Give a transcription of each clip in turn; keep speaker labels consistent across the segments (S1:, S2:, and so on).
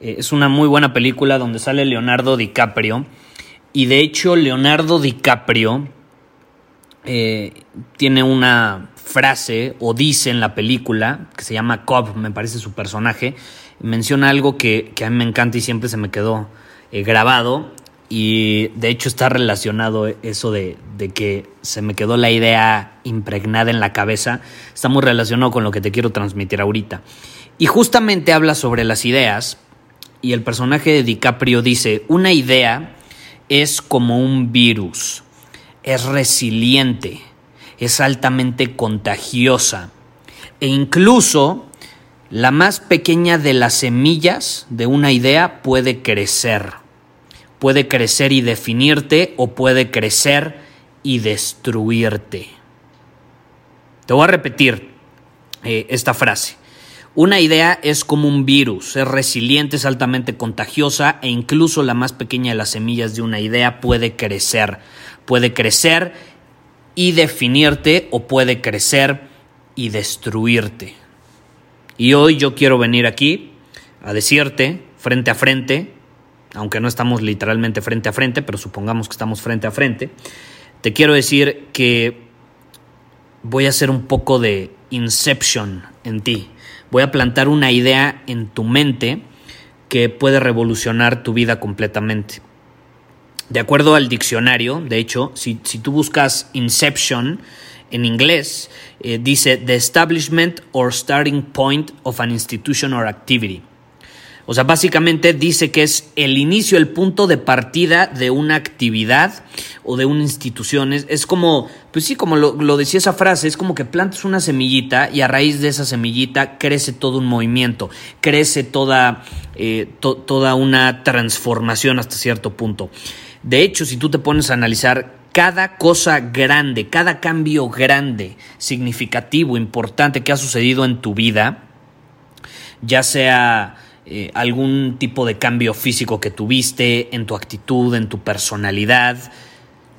S1: Eh, es una muy buena película donde sale Leonardo DiCaprio. Y de hecho Leonardo DiCaprio eh, tiene una frase o dice en la película que se llama Cobb, me parece su personaje. Menciona algo que, a mí me encanta y siempre se me quedó eh, grabado. Y de hecho está relacionado eso de, de, que se me quedó la idea impregnada en la cabeza. Está muy relacionado con lo que te quiero transmitir ahorita. Y justamente habla sobre las ideas, y el personaje de DiCaprio dice, una idea es como un virus, es resiliente, es altamente contagiosa e incluso la más pequeña de las semillas de una idea puede crecer. Puede crecer y definirte o puede crecer y destruirte. Te voy a repetir eh, esta frase. Una idea es como un virus, es resiliente, es altamente contagiosa e incluso la más pequeña de las semillas de una idea puede crecer. Puede crecer y definirte o puede crecer y destruirte. Y hoy yo quiero venir aquí a decirte frente a frente, aunque no estamos literalmente frente a frente, pero supongamos que estamos frente a frente, te quiero decir que voy a hacer un poco de inception en ti voy a plantar una idea en tu mente que puede revolucionar tu vida completamente. De acuerdo al diccionario, de hecho, si, tú buscas Inception en inglés, eh, dice The Establishment or Starting Point of an Institution or Activity. O sea, básicamente dice que es el inicio, el punto de partida de una actividad o de una institución. Es, como, pues sí, como lo, decía esa frase, es como que plantas una semillita y a raíz de esa semillita crece todo un movimiento, crece toda, eh, toda una transformación hasta cierto punto. De hecho, si tú te pones a analizar cada cosa grande, cada cambio grande, significativo, importante que ha sucedido en tu vida, ya sea eh, algún tipo de cambio físico que tuviste, en tu actitud, en tu personalidad.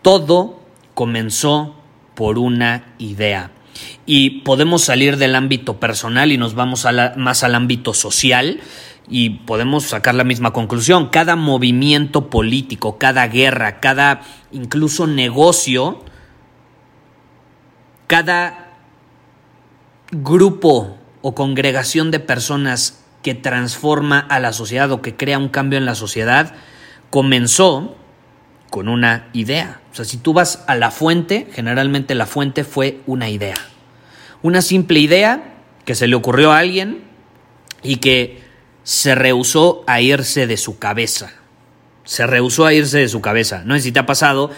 S1: Todo comenzó por una idea. Y podemos salir del ámbito personal y nos vamos más al ámbito social y podemos sacar la misma conclusión. Cada movimiento político, cada guerra, cada incluso negocio, cada grupo o congregación de personas que transforma a la sociedad o que crea un cambio en la sociedad, comenzó con una idea. O sea, si tú vas a la fuente, generalmente la fuente fue una idea. Una simple idea que se le ocurrió a alguien y que se rehusó a irse de su cabeza. Se rehusó a irse de su cabeza. No sé si te ha pasado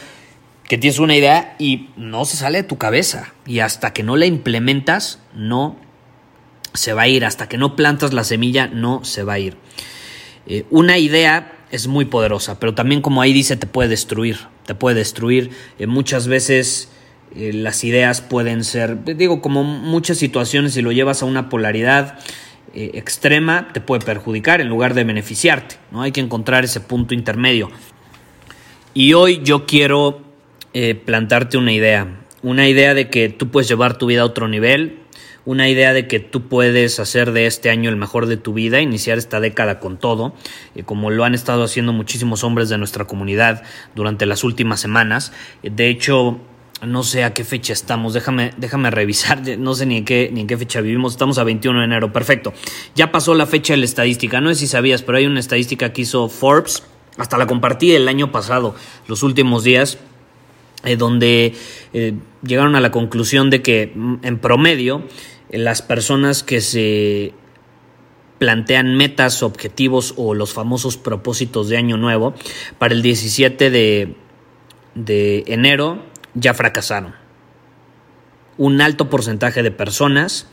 S1: que tienes una idea y no se sale de tu cabeza. Y hasta que no la implementas, no se va a ir. Hasta que no plantas la semilla, no se va a ir. Eh, una idea es muy poderosa, pero también como ahí dice, te puede destruir. Te puede destruir. Eh, muchas veces eh, las ideas pueden ser, digo, como muchas situaciones, si lo llevas a una polaridad extrema, te puede perjudicar en lugar de beneficiarte. ¿no? Hay que encontrar ese punto intermedio. Y hoy yo quiero plantarte una idea. Una idea de que tú puedes llevar tu vida a otro nivel, una idea de que tú puedes hacer de este año el mejor de tu vida, iniciar esta década con todo, eh, como lo han estado haciendo muchísimos hombres de nuestra comunidad durante las últimas semanas. De hecho, no sé a qué fecha estamos, déjame, déjame revisar, no sé ni en, qué, ni en qué fecha vivimos, estamos a 21 de enero, perfecto. Ya pasó la fecha de la estadística, no sé si sabías, pero hay una estadística que hizo Forbes, hasta la compartí el año pasado, los últimos días, eh, donde eh, llegaron a la conclusión de que mm, en promedio las personas que se plantean metas, objetivos o los famosos propósitos de año nuevo para el 17 de, de enero ya fracasaron. Un alto porcentaje de personas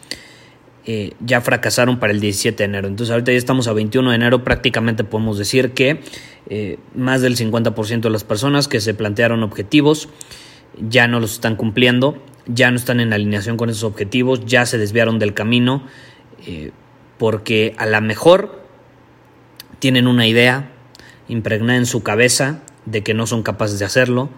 S1: eh, ya fracasaron para el 17 de enero. Entonces ahorita ya estamos a 21 de enero, prácticamente podemos decir que eh, más del 50% de las personas que se plantearon objetivos ya no los están cumpliendo, ya no están en alineación con esos objetivos, ya se desviaron del camino, eh, porque a lo mejor tienen una idea impregnada en su cabeza de que no son capaces de hacerlo,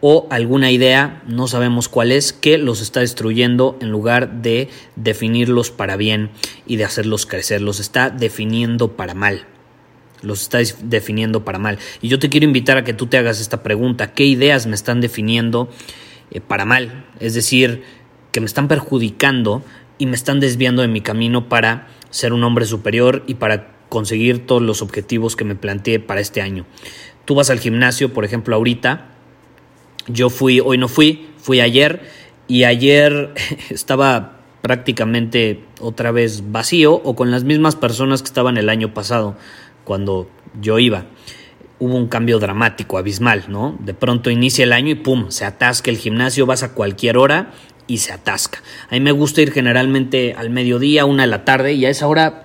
S1: o alguna idea, no sabemos cuál es, que los está destruyendo en lugar de definirlos para bien y de hacerlos crecer, los está definiendo para mal. Los está definiendo para mal. Y yo te quiero invitar a que tú te hagas esta pregunta. ¿Qué ideas me están definiendo eh, para mal? Es decir, que me están perjudicando y me están desviando de mi camino para ser un hombre superior y para conseguir todos los objetivos que me planteé para este año. Tú vas al gimnasio, por ejemplo, ahorita, yo fui, hoy no fui, fui ayer y ayer estaba prácticamente otra vez vacío o con las mismas personas que estaban el año pasado cuando yo iba. Hubo un cambio dramático, abismal, ¿no? De pronto inicia el año y pum, se atasca el gimnasio, vas a cualquier hora y se atasca. A mí me gusta ir generalmente al mediodía, una de la tarde y a esa hora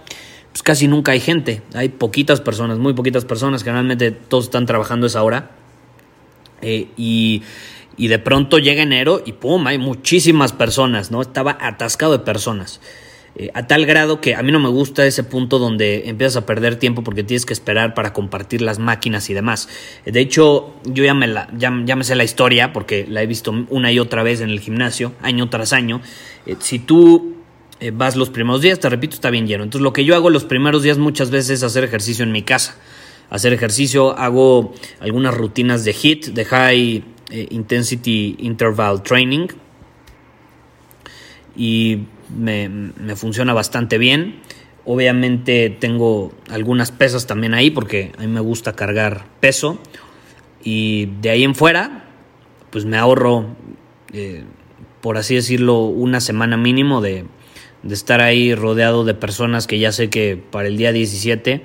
S1: pues casi nunca hay gente. Hay poquitas personas, muy poquitas personas, generalmente todos están trabajando a esa hora eh, y, de pronto llega enero y ¡pum! Hay muchísimas personas, ¿no? Estaba atascado de personas. Eh, a tal grado que a mí no me gusta ese punto donde empiezas a perder tiempo porque tienes que esperar para compartir las máquinas y demás. De hecho, yo ya me, la, sé la historia porque la he visto una y otra vez en el gimnasio, año tras año. Eh, si tú vas los primeros días, te repito, está bien lleno. Entonces lo que yo hago los primeros días muchas veces es hacer ejercicio en mi casa hacer ejercicio, hago algunas rutinas de HIT, de High eh, Intensity Interval Training, y me, funciona bastante bien. Obviamente tengo algunas pesas también ahí porque a mí me gusta cargar peso. Y de ahí en fuera, pues me ahorro, eh, por así decirlo, una semana mínimo de, de estar ahí rodeado de personas que ya sé que para el día 17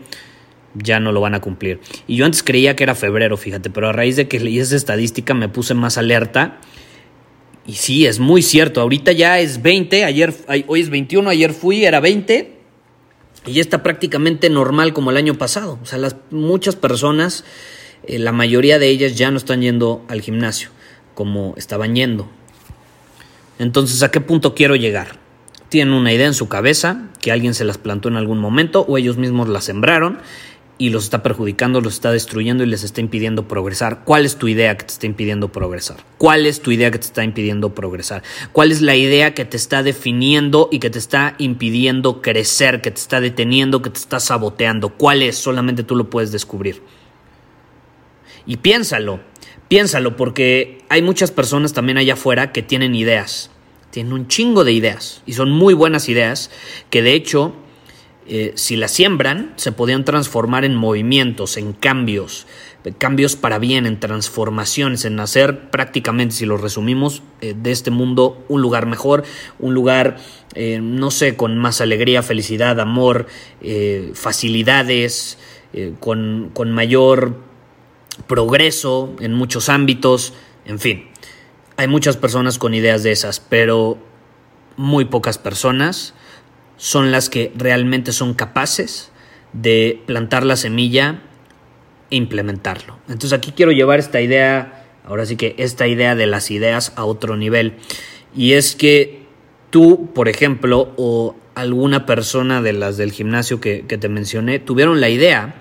S1: ya no lo van a cumplir. Y yo antes creía que era febrero, fíjate, pero a raíz de que leí esa estadística me puse más alerta. Y sí, es muy cierto, ahorita ya es 20, ayer, hoy es 21, ayer fui, era 20, y ya está prácticamente normal como el año pasado. O sea, las, muchas personas, eh, la mayoría de ellas ya no están yendo al gimnasio como estaban yendo. Entonces, ¿a qué punto quiero llegar? Tienen una idea en su cabeza que alguien se las plantó en algún momento o ellos mismos la sembraron y los está perjudicando, los está destruyendo y les está impidiendo progresar. ¿Cuál es tu idea que te está impidiendo progresar? ¿Cuál es tu idea que te está impidiendo progresar? ¿Cuál es la idea que te está definiendo y que te está impidiendo crecer, que te está deteniendo, que te está saboteando? ¿Cuál es? Solamente tú lo puedes descubrir. Y piénsalo, piénsalo, porque hay muchas personas también allá afuera que tienen ideas, tienen un chingo de ideas y son muy buenas ideas que de hecho eh, si la siembran, se podían transformar en movimientos, en cambios, cambios para bien, en transformaciones, en hacer prácticamente, si lo resumimos, eh, de este mundo un lugar mejor, un lugar, eh, no sé, con más alegría, felicidad, amor, facilidades, con, con mayor progreso en muchos ámbitos, en fin. Hay muchas personas con ideas de esas, pero muy pocas personas son las que realmente son capaces de plantar la semilla e implementarlo. Entonces aquí quiero llevar esta idea, ahora sí que esta idea de las ideas a otro nivel. Y es que tú, por ejemplo, o alguna persona de las del gimnasio que, te mencioné, tuvieron la idea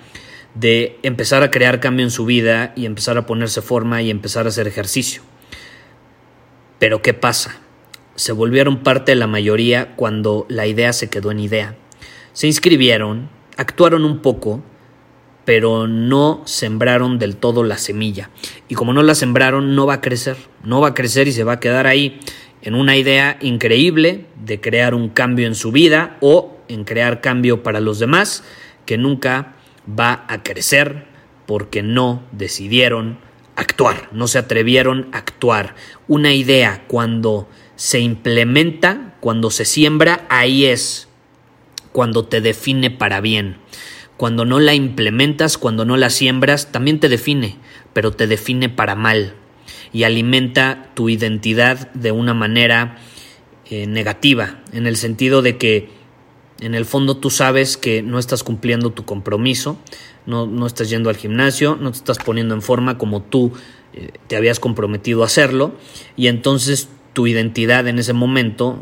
S1: de empezar a crear cambio en su vida y empezar a ponerse forma y empezar a hacer ejercicio. Pero ¿qué pasa? Se volvieron parte de la mayoría cuando la idea se quedó en idea. Se inscribieron, actuaron un poco, pero no sembraron del todo la semilla. y como no la sembraron no va a crecer, no va a crecer y se va a quedar ahí en una idea increíble de crear un cambio en su vida o en crear cambio para los demás que nunca va a crecer porque no decidieron actuar, no se atrevieron a actuar. Una idea cuando se implementa, cuando se siembra, ahí es cuando te define para bien. Cuando no la implementas, cuando no la siembras, también te define, pero te define para mal y alimenta tu identidad de una manera eh, negativa, en el sentido de que en el fondo tú sabes que no estás cumpliendo tu compromiso, no, no estás yendo al gimnasio, no te estás poniendo en forma como tú eh, te habías comprometido a hacerlo, y entonces tu identidad en ese momento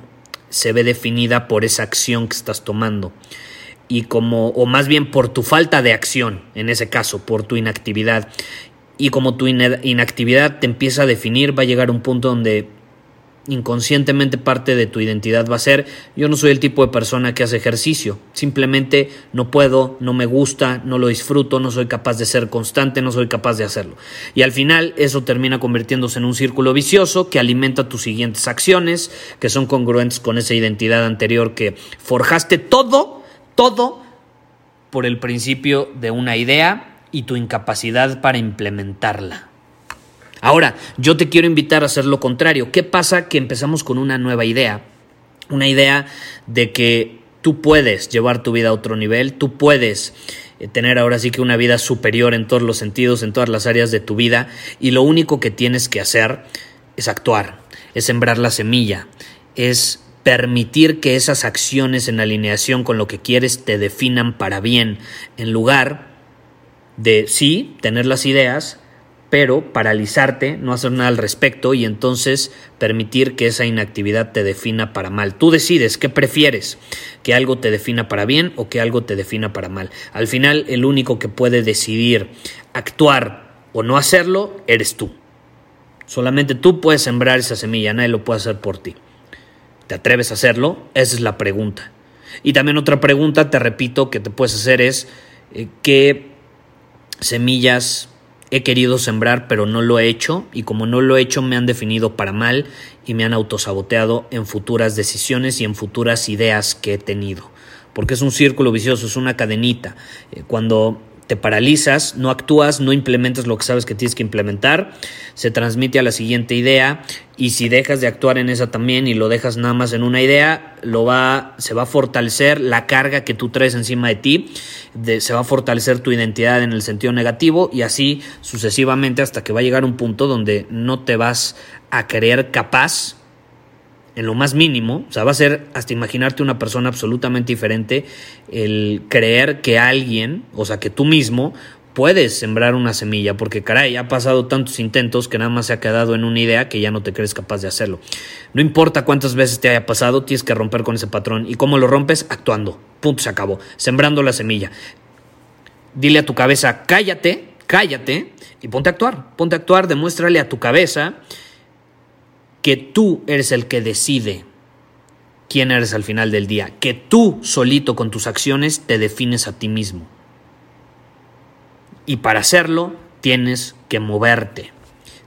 S1: se ve definida por esa acción que estás tomando y como o más bien por tu falta de acción en ese caso, por tu inactividad. Y como tu inactividad te empieza a definir, va a llegar un punto donde inconscientemente parte de tu identidad va a ser yo no soy el tipo de persona que hace ejercicio, simplemente no puedo, no me gusta, no lo disfruto, no soy capaz de ser constante, no soy capaz de hacerlo. Y al final eso termina convirtiéndose en un círculo vicioso que alimenta tus siguientes acciones, que son congruentes con esa identidad anterior que forjaste todo, todo por el principio de una idea y tu incapacidad para implementarla. Ahora, yo te quiero invitar a hacer lo contrario. ¿Qué pasa que empezamos con una nueva idea? Una idea de que tú puedes llevar tu vida a otro nivel, tú puedes eh, tener ahora sí que una vida superior en todos los sentidos, en todas las áreas de tu vida, y lo único que tienes que hacer es actuar, es sembrar la semilla, es permitir que esas acciones en alineación con lo que quieres te definan para bien, en lugar de sí, tener las ideas, pero paralizarte, no hacer nada al respecto y entonces permitir que esa inactividad te defina para mal. Tú decides qué prefieres, que algo te defina para bien o que algo te defina para mal. Al final, el único que puede decidir actuar o no hacerlo eres tú. Solamente tú puedes sembrar esa semilla, nadie lo puede hacer por ti. ¿Te atreves a hacerlo? Esa es la pregunta. Y también otra pregunta, te repito, que te puedes hacer es eh, qué semillas he querido sembrar pero no lo he hecho y como no lo he hecho me han definido para mal y me han autosaboteado en futuras decisiones y en futuras ideas que he tenido. Porque es un círculo vicioso, es una cadenita. Eh, cuando te paralizas, no actúas, no implementas lo que sabes que tienes que implementar, se transmite a la siguiente idea y si dejas de actuar en esa también y lo dejas nada más en una idea, lo va, se va a fortalecer la carga que tú traes encima de ti, se va a fortalecer tu identidad en el sentido negativo y así sucesivamente hasta que va a llegar un punto donde no te vas a creer capaz en lo más mínimo, o sea, va a ser hasta imaginarte una persona absolutamente diferente, el creer que alguien, o sea, que tú mismo puedes sembrar una semilla, porque caray, ha pasado tantos intentos que nada más se ha quedado en una idea que ya no te crees capaz de hacerlo. No importa cuántas veces te haya pasado, tienes que romper con ese patrón. ¿Y cómo lo rompes? Actuando. Punto, se acabó. Sembrando la semilla. Dile a tu cabeza, cállate, cállate y ponte a actuar. Ponte a actuar, demuéstrale a tu cabeza que tú eres el que decide quién eres al final del día, que tú solito con tus acciones te defines a ti mismo. Y para hacerlo tienes que moverte.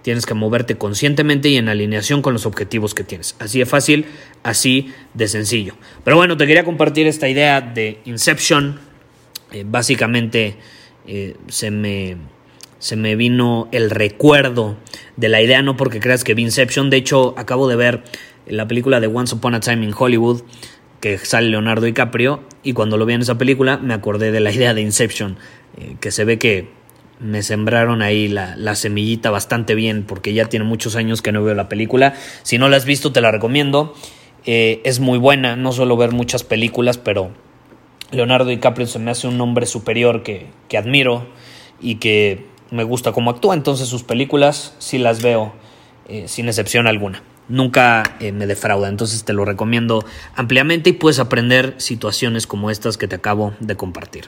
S1: Tienes que moverte conscientemente y en alineación con los objetivos que tienes. Así de fácil, así de sencillo. Pero bueno, te quería compartir esta idea de Inception. Eh, básicamente eh, se me se me vino el recuerdo de la idea, no porque creas que vi Inception, de hecho acabo de ver la película de Once Upon a Time in Hollywood, que sale Leonardo DiCaprio, y cuando lo vi en esa película me acordé de la idea de Inception, eh, que se ve que me sembraron ahí la, semillita bastante bien, porque ya tiene muchos años que no veo la película. Si no la has visto, te la recomiendo. Eh, es muy buena, no suelo ver muchas películas, pero Leonardo DiCaprio se me hace un hombre superior que, que admiro y que me gusta cómo actúa, entonces sus películas sí las veo eh, sin excepción alguna. Nunca eh, me defrauda, entonces te lo recomiendo ampliamente y puedes aprender situaciones como estas que te acabo de compartir.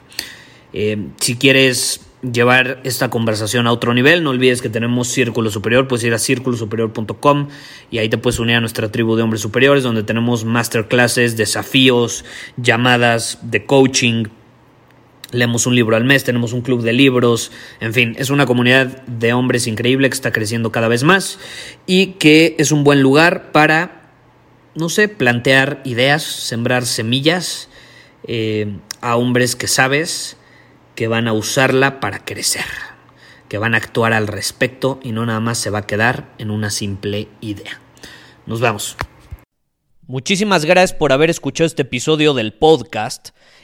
S1: Eh, si quieres llevar esta conversación a otro nivel, no olvides que tenemos Círculo Superior, puedes ir a círculosuperior.com y ahí te puedes unir a nuestra tribu de hombres superiores donde tenemos masterclasses, desafíos, llamadas de coaching, Leemos un libro al mes, tenemos un club de libros, en fin, es una comunidad de hombres increíble que está creciendo cada vez más y que es un buen lugar para, no sé, plantear ideas, sembrar semillas eh, a hombres que sabes que van a usarla para crecer, que van a actuar al respecto y no nada más se va a quedar en una simple idea. Nos vemos. Muchísimas gracias por haber escuchado este episodio del podcast.